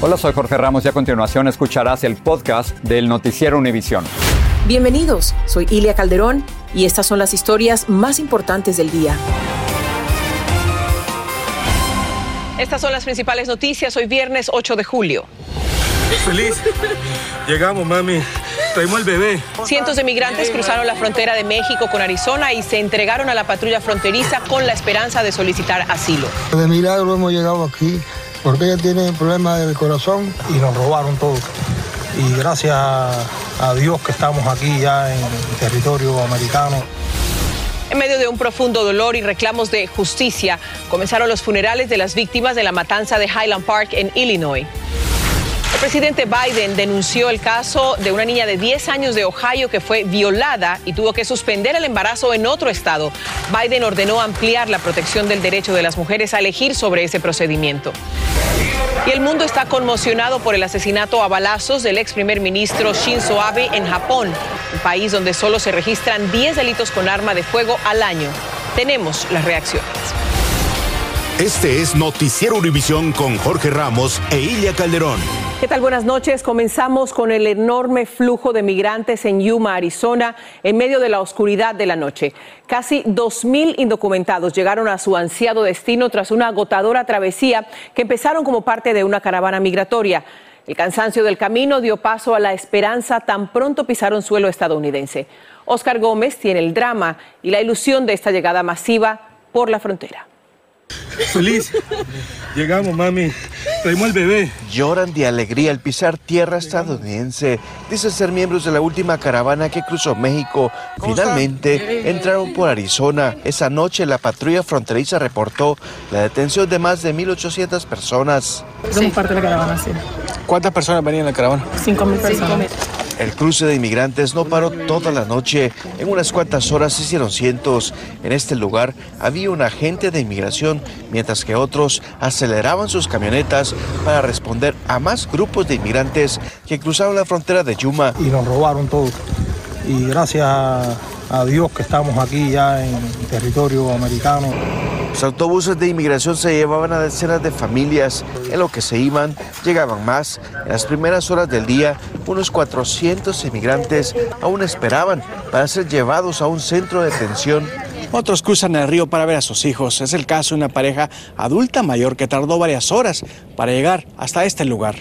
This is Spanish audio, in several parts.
Hola, soy Jorge Ramos y a continuación escucharás el podcast del Noticiero Univisión. Bienvenidos, soy Ilia Calderón y estas son las historias más importantes del día. Estas son las principales noticias hoy viernes 8 de julio. Feliz. Llegamos, mami. Traemos el bebé. Cientos de migrantes cruzaron la frontera de México con Arizona y se entregaron a la patrulla fronteriza con la esperanza de solicitar asilo. De milagro hemos llegado aquí porque ella tiene problemas del corazón y nos robaron todo. Y gracias a Dios que estamos aquí ya en territorio americano. En medio de un profundo dolor y reclamos de justicia, comenzaron los funerales de las víctimas de la matanza de Highland Park en Illinois. El presidente Biden denunció el caso de una niña de 10 años de Ohio que fue violada y tuvo que suspender el embarazo en otro estado. Biden ordenó ampliar la protección del derecho de las mujeres a elegir sobre ese procedimiento. Y el mundo está conmocionado por el asesinato a balazos del ex primer ministro Shinzo Abe en Japón, un país donde solo se registran 10 delitos con arma de fuego al año. Tenemos las reacciones. Este es Noticiero Univisión con Jorge Ramos e Ilia Calderón. ¿Qué tal? Buenas noches. Comenzamos con el enorme flujo de migrantes en Yuma, Arizona, en medio de la oscuridad de la noche. Casi 2.000 indocumentados llegaron a su ansiado destino tras una agotadora travesía que empezaron como parte de una caravana migratoria. El cansancio del camino dio paso a la esperanza tan pronto pisaron suelo estadounidense. Oscar Gómez tiene el drama y la ilusión de esta llegada masiva por la frontera. Feliz. Llegamos, mami. Traemos el bebé. Lloran de alegría al pisar tierra estadounidense. Dicen ser miembros de la última caravana que cruzó México. Finalmente entraron por Arizona. Esa noche la patrulla fronteriza reportó la detención de más de 1.800 personas. Somos parte de la caravana, sí. ¿Cuántas personas venían en la caravana? 5.000 personas. El cruce de inmigrantes no paró toda la noche. En unas cuantas horas se hicieron cientos. En este lugar había un agente de inmigración, mientras que otros aceleraban sus camionetas para responder a más grupos de inmigrantes que cruzaron la frontera de Yuma. Y nos robaron todo. Y gracias a Dios que estamos aquí ya en territorio americano. Los autobuses de inmigración se llevaban a decenas de familias. En lo que se iban, llegaban más. En las primeras horas del día, unos 400 inmigrantes aún esperaban para ser llevados a un centro de detención. Otros cruzan el río para ver a sus hijos. Es el caso de una pareja adulta mayor que tardó varias horas para llegar hasta este lugar.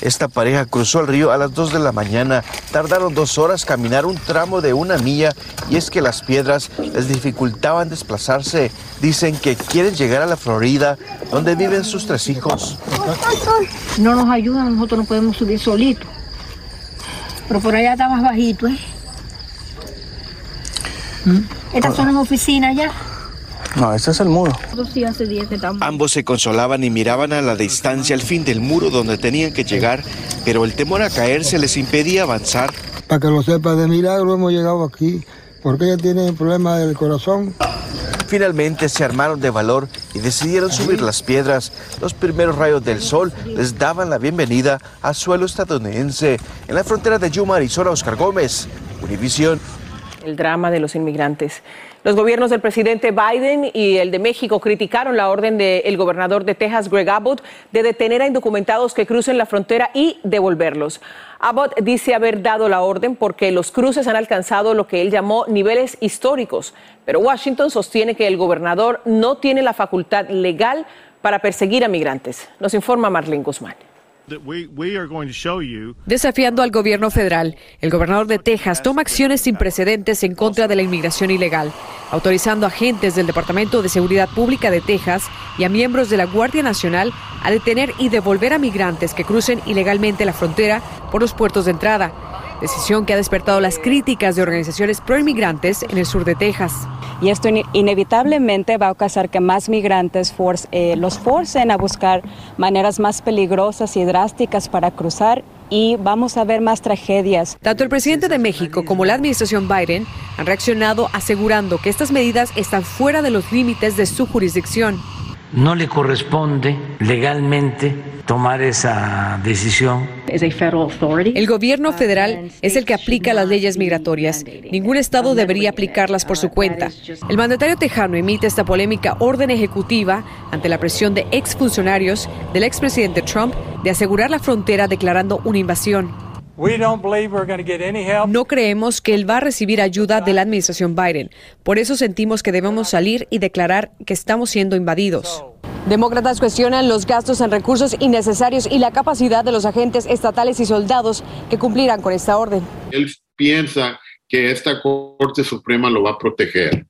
Esta pareja cruzó el río a las 2 de la mañana. Tardaron dos horas caminar un tramo de una milla y es que las piedras les dificultaban desplazarse. Dicen que quieren llegar a la Florida, donde viven sus tres hijos. No nos ayudan, nosotros no podemos subir solitos. Pero por allá está más bajito, ¿eh? Estas son las oficinas ya. No, ese es el muro. Nosotros sí hace días que estamos. Ambos se consolaban y miraban a la distancia el fin del muro donde tenían que llegar, pero el temor a caerse les impedía avanzar. Para que lo sepa, de milagro hemos llegado aquí, porque ella tiene problemas del corazón. Finalmente se armaron de valor y decidieron subir las piedras. Los primeros rayos del sol les daban la bienvenida al suelo estadounidense. En la frontera de Yuma, Arizona, Oscar Gómez, Univisión. El drama de los inmigrantes Los gobiernos del presidente Biden y el de México criticaron la orden del gobernador de Texas, Greg Abbott, de detener a indocumentados que crucen la frontera y devolverlos. Abbott dice haber dado la orden porque los cruces han alcanzado lo que él llamó niveles históricos, pero Washington sostiene que el gobernador no tiene la facultad legal para perseguir a migrantes. Nos informa Marlene Guzmán. Desafiando al gobierno federal, el gobernador de Texas toma acciones sin precedentes en contra de la inmigración ilegal, autorizando a agentes del Departamento de Seguridad Pública de Texas y a miembros de la Guardia Nacional a detener y devolver a migrantes que crucen ilegalmente la frontera por los puertos de entrada decisión que ha despertado las críticas de organizaciones pro-inmigrantes en el sur de Texas. Y esto inevitablemente va a causar que más migrantes eh, los forcen a buscar maneras más peligrosas y drásticas para cruzar y vamos a ver más tragedias. Tanto el presidente de México como la administración Biden han reaccionado asegurando que estas medidas están fuera de los límites de su jurisdicción. No le corresponde legalmente tomar esa decisión. El gobierno federal es el que aplica las leyes migratorias. Ningún estado debería aplicarlas por su cuenta. El mandatario tejano emite esta polémica orden ejecutiva ante la presión de exfuncionarios del expresidente Trump de asegurar la frontera declarando una invasión. No creemos que él va a recibir ayuda de la administración Biden. Por eso sentimos que debemos salir y declarar que estamos siendo invadidos. Demócratas cuestionan los gastos en recursos innecesarios y la capacidad de los agentes estatales y soldados que cumplirán con esta orden. Él piensa que esta Corte Suprema lo va a proteger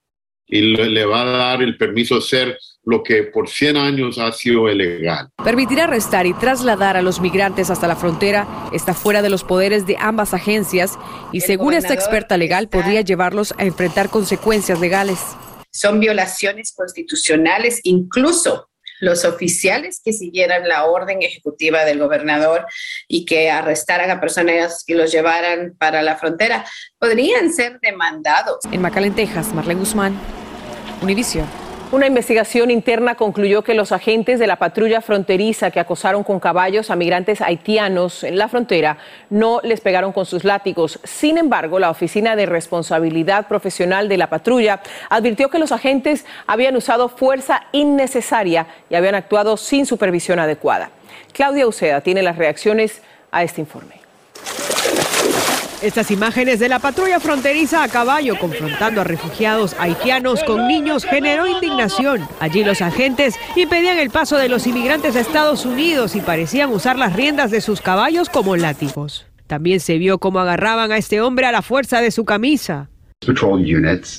y le va a dar el permiso de ser lo que por 100 años ha sido ilegal. Permitir arrestar y trasladar a los migrantes hasta la frontera está fuera de los poderes de ambas agencias y según esta experta legal podría llevarlos a enfrentar consecuencias legales. Son violaciones constitucionales, incluso los oficiales que siguieran la orden ejecutiva del gobernador y que arrestaran a personas y los llevaran para la frontera, podrían ser demandados. En McAllen, Texas, Marlene Guzmán, Univision. Una investigación interna concluyó que los agentes de la patrulla fronteriza que acosaron con caballos a migrantes haitianos en la frontera no les pegaron con sus látigos. Sin embargo, la Oficina de Responsabilidad Profesional de la patrulla advirtió que los agentes habían usado fuerza innecesaria y habían actuado sin supervisión adecuada. Claudia Uceda tiene las reacciones a este informe. Estas imágenes de la patrulla fronteriza a caballo confrontando a refugiados haitianos con niños generó indignación. Allí los agentes impedían el paso de los inmigrantes a Estados Unidos y parecían usar las riendas de sus caballos como látigos. También se vio cómo agarraban a este hombre a la fuerza de su camisa.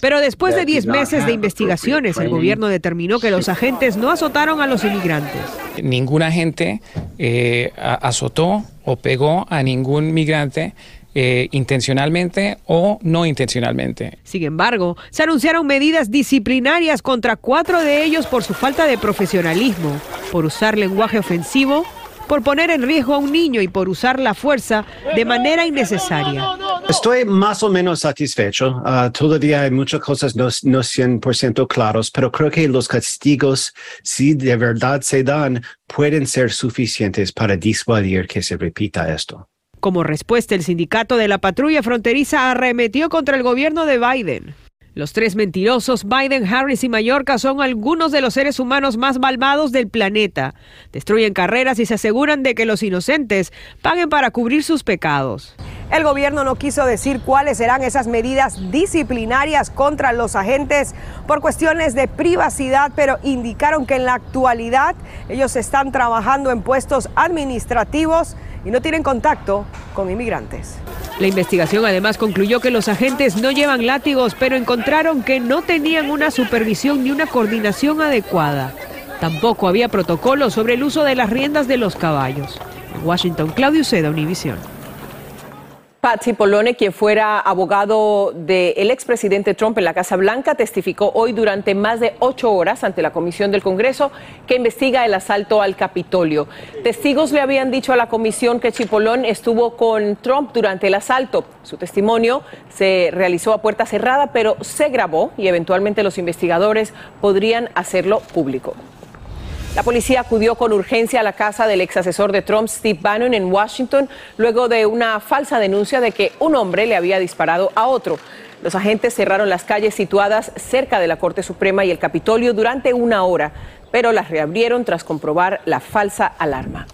Pero después de 10 meses de investigaciones, el gobierno determinó que los agentes no azotaron a los inmigrantes. Ningún agente eh, azotó o pegó a ningún migrante eh, intencionalmente o no intencionalmente. Sin embargo, se anunciaron medidas disciplinarias contra cuatro de ellos por su falta de profesionalismo, por usar lenguaje ofensivo, por poner en riesgo a un niño y por usar la fuerza de manera innecesaria. Estoy más o menos satisfecho. Uh, todavía hay muchas cosas no, no 100% claros, pero creo que los castigos, si de verdad se dan, pueden ser suficientes para disuadir que se repita esto. Como respuesta, el sindicato de la patrulla fronteriza arremetió contra el gobierno de Biden. Los tres mentirosos, Biden, Harris y Mallorca, son algunos de los seres humanos más malvados del planeta. Destruyen carreras y se aseguran de que los inocentes paguen para cubrir sus pecados. El gobierno no quiso decir cuáles serán esas medidas disciplinarias contra los agentes por cuestiones de privacidad, pero indicaron que en la actualidad ellos están trabajando en puestos administrativos y no tienen contacto con inmigrantes. La investigación además concluyó que los agentes no llevan látigos, pero encontraron que no tenían una supervisión ni una coordinación adecuada. Tampoco había protocolo sobre el uso de las riendas de los caballos. En Washington, Claudio Seda, Univision. Patsy Polone, quien fuera abogado del expresidente Trump en la Casa Blanca, testificó hoy durante más de ocho horas ante la Comisión del Congreso que investiga el asalto al Capitolio. Testigos le habían dicho a la comisión que Chipolón estuvo con Trump durante el asalto. Su testimonio se realizó a puerta cerrada, pero se grabó y eventualmente los investigadores podrían hacerlo público. La policía acudió con urgencia a la casa del ex asesor de Trump, Steve Bannon, en Washington, luego de una falsa denuncia de que un hombre le había disparado a otro. Los agentes cerraron las calles situadas cerca de la Corte Suprema y el Capitolio durante una hora, pero las reabrieron tras comprobar la falsa alarma.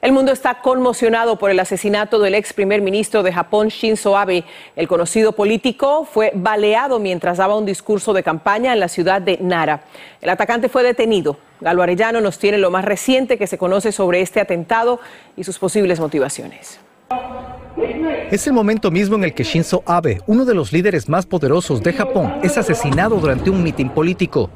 El mundo está conmocionado por el asesinato del ex primer ministro de Japón, Shinzo Abe. El conocido político fue baleado mientras daba un discurso de campaña en la ciudad de Nara. El atacante fue detenido. Galo Arellano nos tiene lo más reciente que se conoce sobre este atentado y sus posibles motivaciones. Es el momento mismo en el que Shinzo Abe, uno de los líderes más poderosos de Japón, es asesinado durante un mitin político.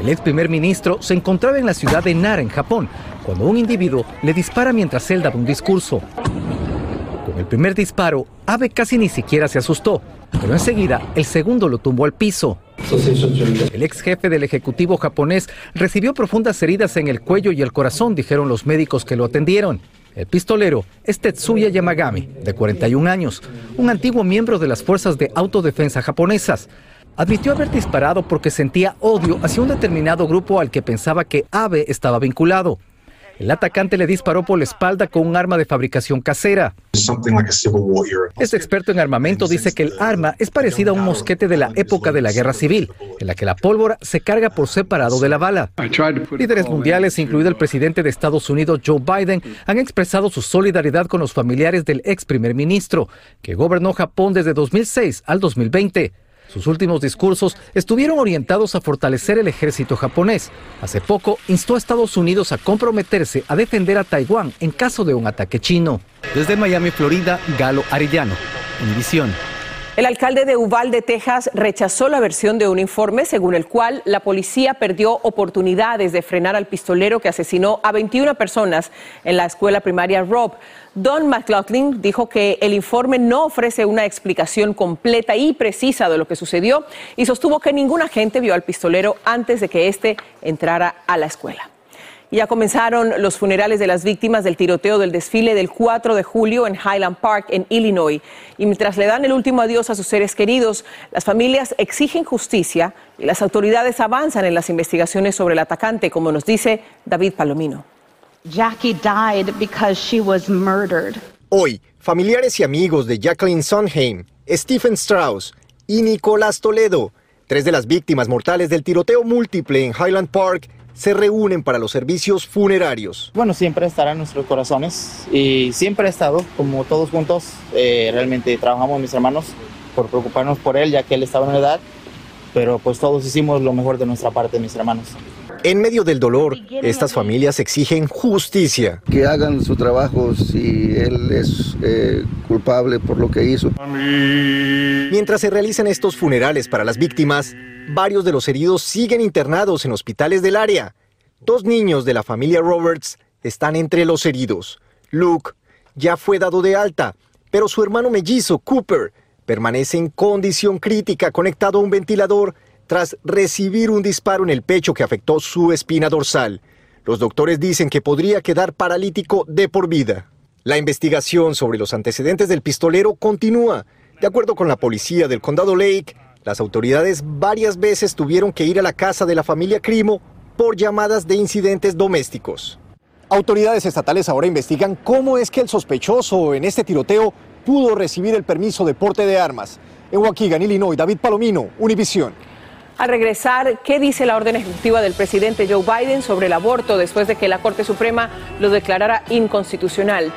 El ex primer ministro se encontraba en la ciudad de Nara, en Japón, cuando un individuo le dispara mientras él daba un discurso. Con el primer disparo, Abe casi ni siquiera se asustó, pero enseguida el segundo lo tumbó al piso. El ex jefe del Ejecutivo japonés recibió profundas heridas en el cuello y el corazón, dijeron los médicos que lo atendieron. El pistolero es Tetsuya Yamagami, de 41 años, un antiguo miembro de las fuerzas de autodefensa japonesas admitió haber disparado porque sentía odio hacia un determinado grupo al que pensaba que Abe estaba vinculado. El atacante le disparó por la espalda con un arma de fabricación casera. Este experto en armamento dice que el arma es parecida a un mosquete de la época de la guerra civil, en la que la pólvora se carga por separado de la bala. Líderes mundiales, incluido el presidente de Estados Unidos Joe Biden, han expresado su solidaridad con los familiares del ex primer ministro, que gobernó Japón desde 2006 al 2020. Sus últimos discursos estuvieron orientados a fortalecer el ejército japonés. Hace poco instó a Estados Unidos a comprometerse a defender a Taiwán en caso de un ataque chino. Desde Miami, Florida, Galo Arellano, Univisión. El alcalde de Uvalde, Texas, rechazó la versión de un informe según el cual la policía perdió oportunidades de frenar al pistolero que asesinó a 21 personas en la escuela primaria Rob. Don McLaughlin dijo que el informe no ofrece una explicación completa y precisa de lo que sucedió y sostuvo que ningún agente vio al pistolero antes de que éste entrara a la escuela. Ya comenzaron los funerales de las víctimas del tiroteo del desfile del 4 de julio en Highland Park, en Illinois. Y mientras le dan el último adiós a sus seres queridos, las familias exigen justicia y las autoridades avanzan en las investigaciones sobre el atacante, como nos dice David Palomino. Jackie died because she was murdered. Hoy, familiares y amigos de Jacqueline Sondheim, Stephen Strauss y Nicolás Toledo, tres de las víctimas mortales del tiroteo múltiple en Highland Park, se reúnen para los servicios funerarios. Bueno, siempre estará en nuestros corazones y siempre ha estado, como todos juntos, eh, realmente trabajamos mis hermanos por preocuparnos por él, ya que él estaba en edad, pero pues todos hicimos lo mejor de nuestra parte, mis hermanos. En medio del dolor, estas familias exigen justicia. Que hagan su trabajo si él es eh, culpable por lo que hizo. Mientras se realizan estos funerales para las víctimas, varios de los heridos siguen internados en hospitales del área. Dos niños de la familia Roberts están entre los heridos. Luke ya fue dado de alta, pero su hermano mellizo, Cooper, permanece en condición crítica conectado a un ventilador tras recibir un disparo en el pecho que afectó su espina dorsal. Los doctores dicen que podría quedar paralítico de por vida. La investigación sobre los antecedentes del pistolero continúa. De acuerdo con la policía del condado Lake, las autoridades varias veces tuvieron que ir a la casa de la familia Crimo por llamadas de incidentes domésticos. Autoridades estatales ahora investigan cómo es que el sospechoso en este tiroteo pudo recibir el permiso de porte de armas. En Waukegan, Illinois, David Palomino, Univisión. Al regresar, ¿qué dice la orden ejecutiva del presidente Joe Biden sobre el aborto después de que la Corte Suprema lo declarara inconstitucional?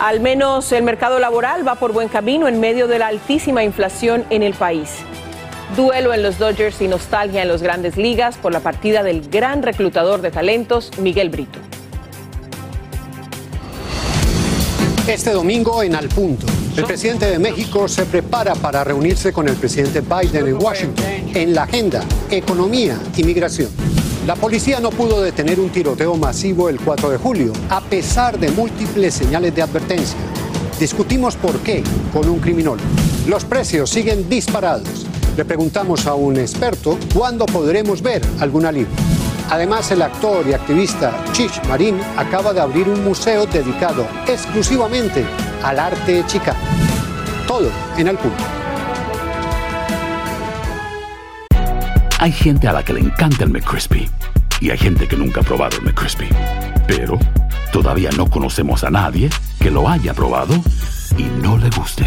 Al menos el mercado laboral va por buen camino en medio de la altísima inflación en el país. Duelo en los Dodgers y nostalgia en las grandes ligas por la partida del gran reclutador de talentos, Miguel Brito. Este domingo en Al Punto, el presidente de México se prepara para reunirse con el presidente Biden en Washington en la agenda economía y migración. La policía no pudo detener un tiroteo masivo el 4 de julio, a pesar de múltiples señales de advertencia. Discutimos por qué con un criminólogo. Los precios siguen disparados. Le preguntamos a un experto cuándo podremos ver algún alivio. Además, el actor y activista Chich Marín acaba de abrir un museo dedicado exclusivamente al arte chicano. Todo en el punto. Hay gente a la que le encanta el McCrispy y hay gente que nunca ha probado el McCrispy. Pero todavía no conocemos a nadie que lo haya probado y no le guste.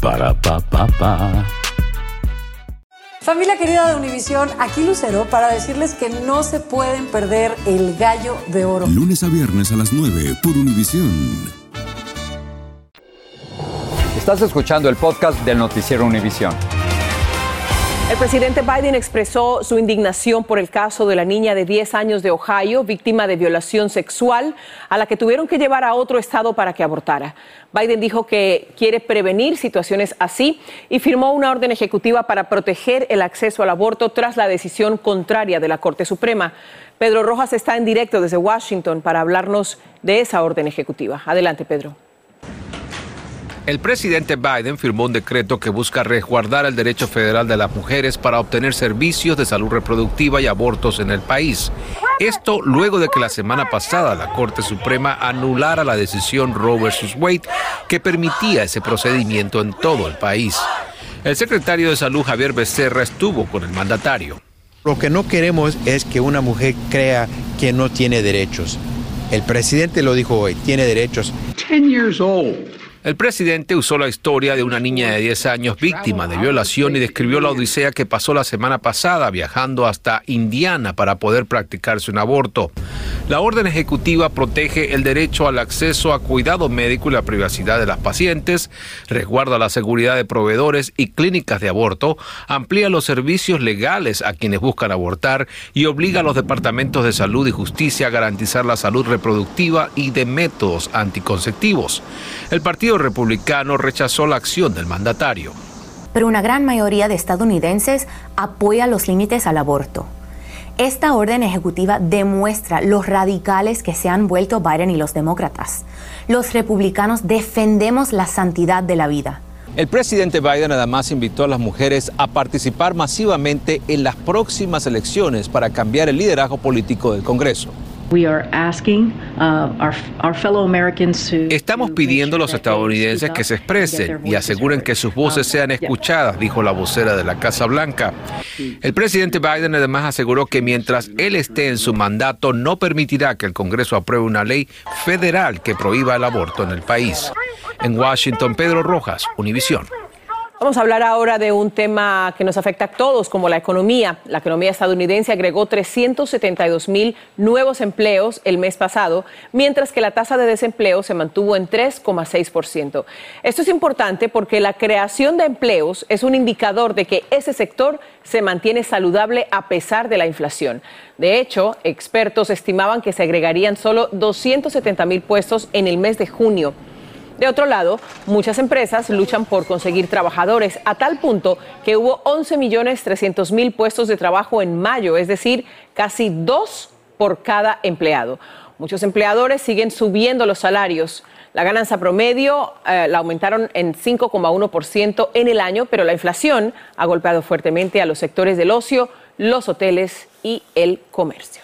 Para pa pa pa. Familia querida de Univisión, aquí Lucero para decirles que no se pueden perder el gallo de oro. Lunes a viernes a las 9 por Univisión. Estás escuchando el podcast del noticiero Univisión. El presidente Biden expresó su indignación por el caso de la niña de 10 años de Ohio, víctima de violación sexual, a la que tuvieron que llevar a otro estado para que abortara. Biden dijo que quiere prevenir situaciones así y firmó una orden ejecutiva para proteger el acceso al aborto tras la decisión contraria de la Corte Suprema. Pedro Rojas está en directo desde Washington para hablarnos de esa orden ejecutiva. Adelante, Pedro. El presidente Biden firmó un decreto que busca resguardar el derecho federal de las mujeres para obtener servicios de salud reproductiva y abortos en el país. Esto luego de que la semana pasada la Corte Suprema anulara la decisión Roe vs. Wade que permitía ese procedimiento en todo el país. El secretario de Salud Javier Becerra estuvo con el mandatario. Lo que no queremos es que una mujer crea que no tiene derechos. El presidente lo dijo hoy, tiene derechos. 10 years old. El presidente usó la historia de una niña de 10 años víctima de violación y describió la odisea que pasó la semana pasada viajando hasta Indiana para poder practicarse un aborto. La orden ejecutiva protege el derecho al acceso a cuidado médico y la privacidad de las pacientes, resguarda la seguridad de proveedores y clínicas de aborto, amplía los servicios legales a quienes buscan abortar y obliga a los departamentos de salud y justicia a garantizar la salud reproductiva y de métodos anticonceptivos. El Partido Republicano rechazó la acción del mandatario. Pero una gran mayoría de estadounidenses apoya los límites al aborto. Esta orden ejecutiva demuestra los radicales que se han vuelto Biden y los demócratas. Los republicanos defendemos la santidad de la vida. El presidente Biden además invitó a las mujeres a participar masivamente en las próximas elecciones para cambiar el liderazgo político del Congreso. Estamos pidiendo a los estadounidenses que se expresen y aseguren que sus voces sean escuchadas, dijo la vocera de la Casa Blanca. El presidente Biden además aseguró que mientras él esté en su mandato no permitirá que el Congreso apruebe una ley federal que prohíba el aborto en el país. En Washington, Pedro Rojas, Univisión. Vamos a hablar ahora de un tema que nos afecta a todos, como la economía. La economía estadounidense agregó 372 mil nuevos empleos el mes pasado, mientras que la tasa de desempleo se mantuvo en 3,6%. Esto es importante porque la creación de empleos es un indicador de que ese sector se mantiene saludable a pesar de la inflación. De hecho, expertos estimaban que se agregarían solo 270 mil puestos en el mes de junio. De otro lado, muchas empresas luchan por conseguir trabajadores a tal punto que hubo 11 millones 300 mil puestos de trabajo en mayo, es decir, casi dos por cada empleado. Muchos empleadores siguen subiendo los salarios. La ganancia promedio eh, la aumentaron en 5,1% en el año, pero la inflación ha golpeado fuertemente a los sectores del ocio, los hoteles y el comercio.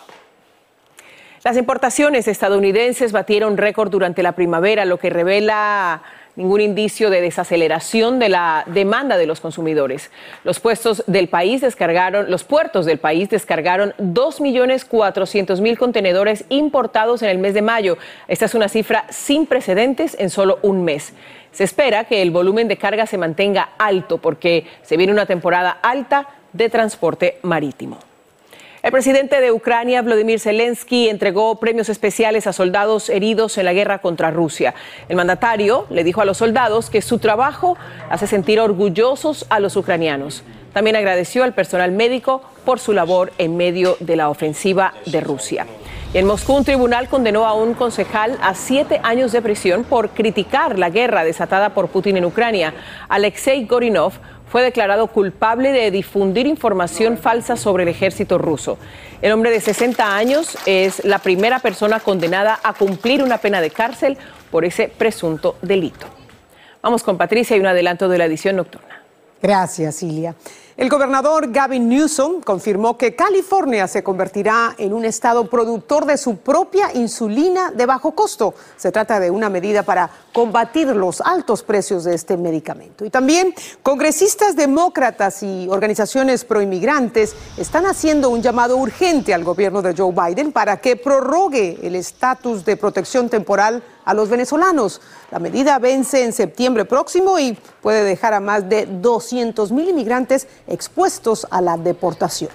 Las importaciones estadounidenses batieron récord durante la primavera, lo que revela ningún indicio de desaceleración de la demanda de los consumidores. Los puestos del país descargaron, los puertos del país descargaron 2.400.000 contenedores importados en el mes de mayo. Esta es una cifra sin precedentes en solo un mes. Se espera que el volumen de carga se mantenga alto porque se viene una temporada alta de transporte marítimo. El presidente de Ucrania, Vladimir Zelensky, entregó premios especiales a soldados heridos en la guerra contra Rusia. El mandatario le dijo a los soldados que su trabajo hace sentir orgullosos a los ucranianos. También agradeció al personal médico por su labor en medio de la ofensiva de Rusia. en Moscú, un tribunal condenó a un concejal a siete años de prisión por criticar la guerra desatada por Putin en Ucrania. Alexei Gorinov fue declarado culpable de difundir información falsa sobre el ejército ruso. El hombre de 60 años es la primera persona condenada a cumplir una pena de cárcel por ese presunto delito. Vamos con Patricia y un adelanto de la edición nocturna. Gracias, Silvia. El gobernador Gavin Newsom confirmó que California se convertirá en un estado productor de su propia insulina de bajo costo. Se trata de una medida para combatir los altos precios de este medicamento. Y también congresistas demócratas y organizaciones proinmigrantes están haciendo un llamado urgente al gobierno de Joe Biden para que prorrogue el estatus de protección temporal a los venezolanos. La medida vence en septiembre próximo y puede dejar a más de 200 mil inmigrantes expuestos a la deportación.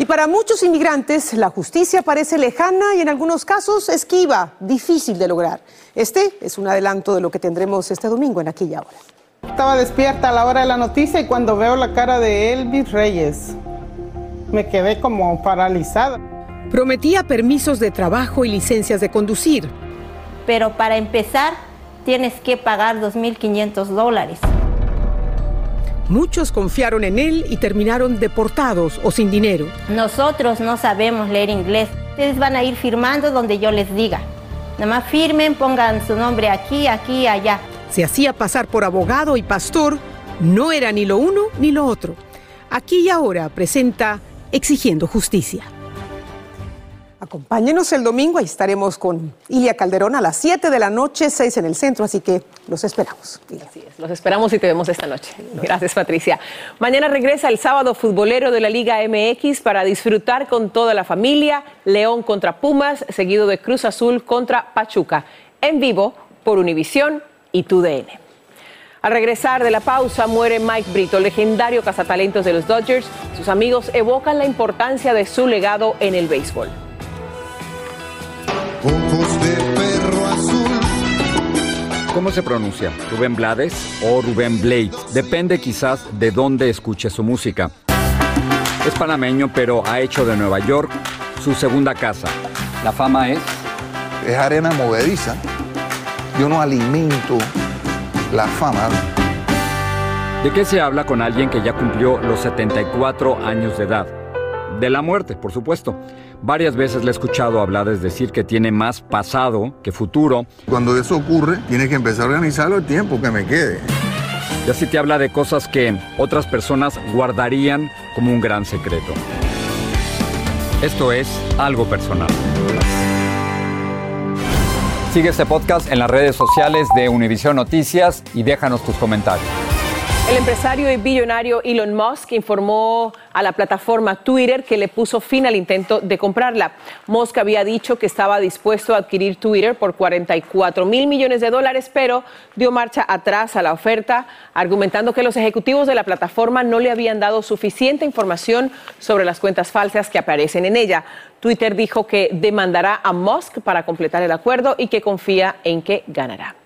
Y para muchos inmigrantes, la justicia parece lejana y en algunos casos esquiva, difícil de lograr. Este es un adelanto de lo que tendremos este domingo en aquella hora. Estaba despierta a la hora de la noticia y cuando veo la cara de Elvis Reyes, me quedé como paralizada. Prometía permisos de trabajo y licencias de conducir. Pero para empezar, tienes que pagar 2.500 dólares. Muchos confiaron en él y terminaron deportados o sin dinero. Nosotros no sabemos leer inglés. Ustedes van a ir firmando donde yo les diga. Nada más firmen, pongan su nombre aquí, aquí, allá. Se hacía pasar por abogado y pastor. No era ni lo uno ni lo otro. Aquí y ahora presenta Exigiendo Justicia. Acompáñenos el domingo, ahí estaremos con Ilia Calderón a las 7 de la noche, 6 en el centro, así que los esperamos. Así es, los esperamos y te vemos esta noche. Gracias, Patricia. Mañana regresa el sábado futbolero de la Liga MX para disfrutar con toda la familia, León contra Pumas, seguido de Cruz Azul contra Pachuca, en vivo por Univisión y TUDN. Al regresar de la pausa muere Mike Brito, legendario cazatalentos de los Dodgers. Sus amigos evocan la importancia de su legado en el béisbol. ¿Cómo se pronuncia? ¿Rubén Blades o Rubén Blades? Depende quizás de dónde escuche su música. Es panameño, pero ha hecho de Nueva York su segunda casa. La fama es... Es arena movediza. Yo no alimento la fama. ¿De qué se habla con alguien que ya cumplió los 74 años de edad? De la muerte, por supuesto. Varias veces le he escuchado a Blades decir que tiene más pasado que futuro. Cuando eso ocurre, tienes que empezar a organizarlo el tiempo que me quede. Y así te habla de cosas que otras personas guardarían como un gran secreto. Esto es algo personal. Sigue este podcast en las redes sociales de Univision Noticias y déjanos tus comentarios. El empresario y billonario Elon Musk informó a la plataforma Twitter que le puso fin al intento de comprarla. Musk había dicho que estaba dispuesto a adquirir Twitter por 44 mil millones de dólares, pero dio marcha atrás a la oferta, argumentando que los ejecutivos de la plataforma no le habían dado suficiente información sobre las cuentas falsas que aparecen en ella. Twitter dijo que demandará a Musk para completar el acuerdo y que confía en que ganará.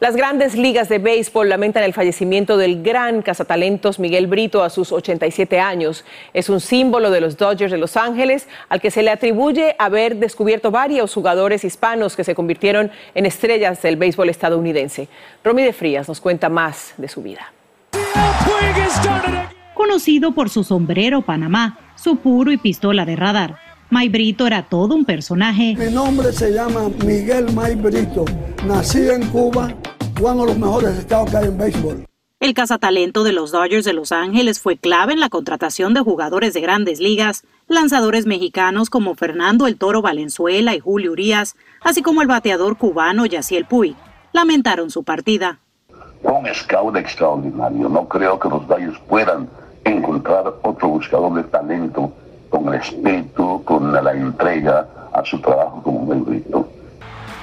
Las grandes ligas de béisbol lamentan el fallecimiento del gran cazatalentos Miguel Brito a sus 87 años. Es un símbolo de los Dodgers de Los Ángeles, al que se le atribuye haber descubierto varios jugadores hispanos que se convirtieron en estrellas del béisbol estadounidense. Romy de Frías nos cuenta más de su vida. Conocido por su sombrero Panamá, su puro y pistola de radar. May Brito era todo un personaje. Mi nombre se llama Miguel May Brito. Nací en Cuba, uno de los mejores estados que hay en béisbol. El cazatalento de los Dodgers de Los Ángeles fue clave en la contratación de jugadores de grandes ligas, lanzadores mexicanos como Fernando El Toro Valenzuela y Julio Urias, así como el bateador cubano Yaciel Puy. Lamentaron su partida. Un scout extraordinario. No creo que los Dodgers puedan encontrar otro buscador de talento con el espíritu, con la entrega a su trabajo como Brito.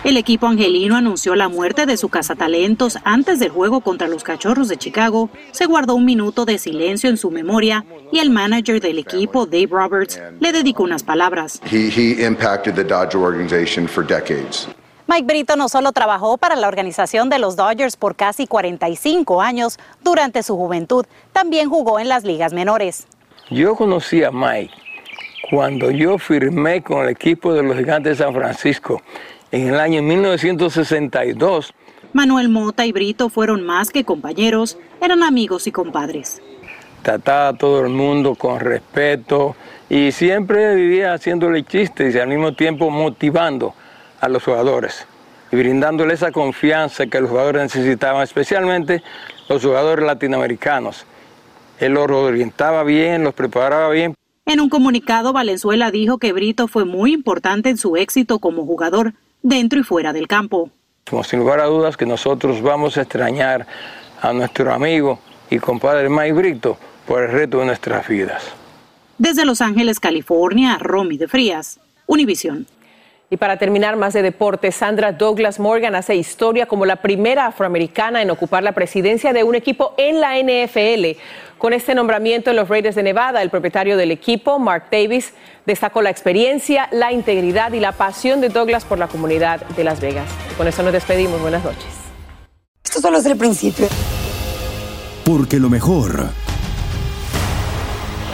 El equipo angelino anunció la muerte de su cazatalentos antes del juego contra los Cachorros de Chicago. Se guardó un minuto de silencio en su memoria y el manager del equipo, Dave Roberts, le dedicó unas palabras. Mike Brito no solo trabajó para la organización de los Dodgers por casi 45 años durante su juventud, también jugó en las ligas menores. Yo conocí a Mike cuando yo firmé con el equipo de los Gigantes de San Francisco en el año 1962. Manuel Mota y Brito fueron más que compañeros, eran amigos y compadres. Trataba a todo el mundo con respeto y siempre vivía haciéndole chistes y al mismo tiempo motivando a los jugadores y brindándole esa confianza que los jugadores necesitaban, especialmente los jugadores latinoamericanos. Él los orientaba bien, los preparaba bien. En un comunicado, Valenzuela dijo que Brito fue muy importante en su éxito como jugador, dentro y fuera del campo. Sin lugar a dudas que nosotros vamos a extrañar a nuestro amigo y compadre Mike Brito por el resto de nuestras vidas. Desde Los Ángeles, California, Romy de Frías, Univisión. Y para terminar más de deporte, Sandra Douglas Morgan hace historia como la primera afroamericana en ocupar la presidencia de un equipo en la NFL. Con este nombramiento en los Raiders de Nevada, el propietario del equipo, Mark Davis, destacó la experiencia, la integridad y la pasión de Douglas por la comunidad de Las Vegas. Y con eso nos despedimos. Buenas noches. Esto solo es el principio. Porque lo mejor,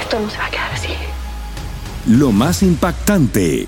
Esto no se va a quedar así. lo más impactante,